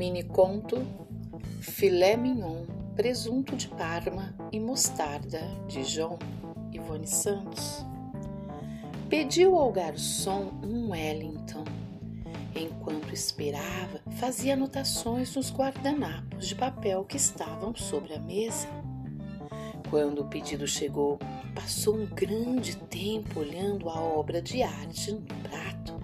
Mini conto Filé mignon, presunto de Parma e mostarda de João Ivone Santos. Pediu ao garçom um Wellington. Enquanto esperava, fazia anotações nos guardanapos de papel que estavam sobre a mesa. Quando o pedido chegou, passou um grande tempo olhando a obra de arte no prato.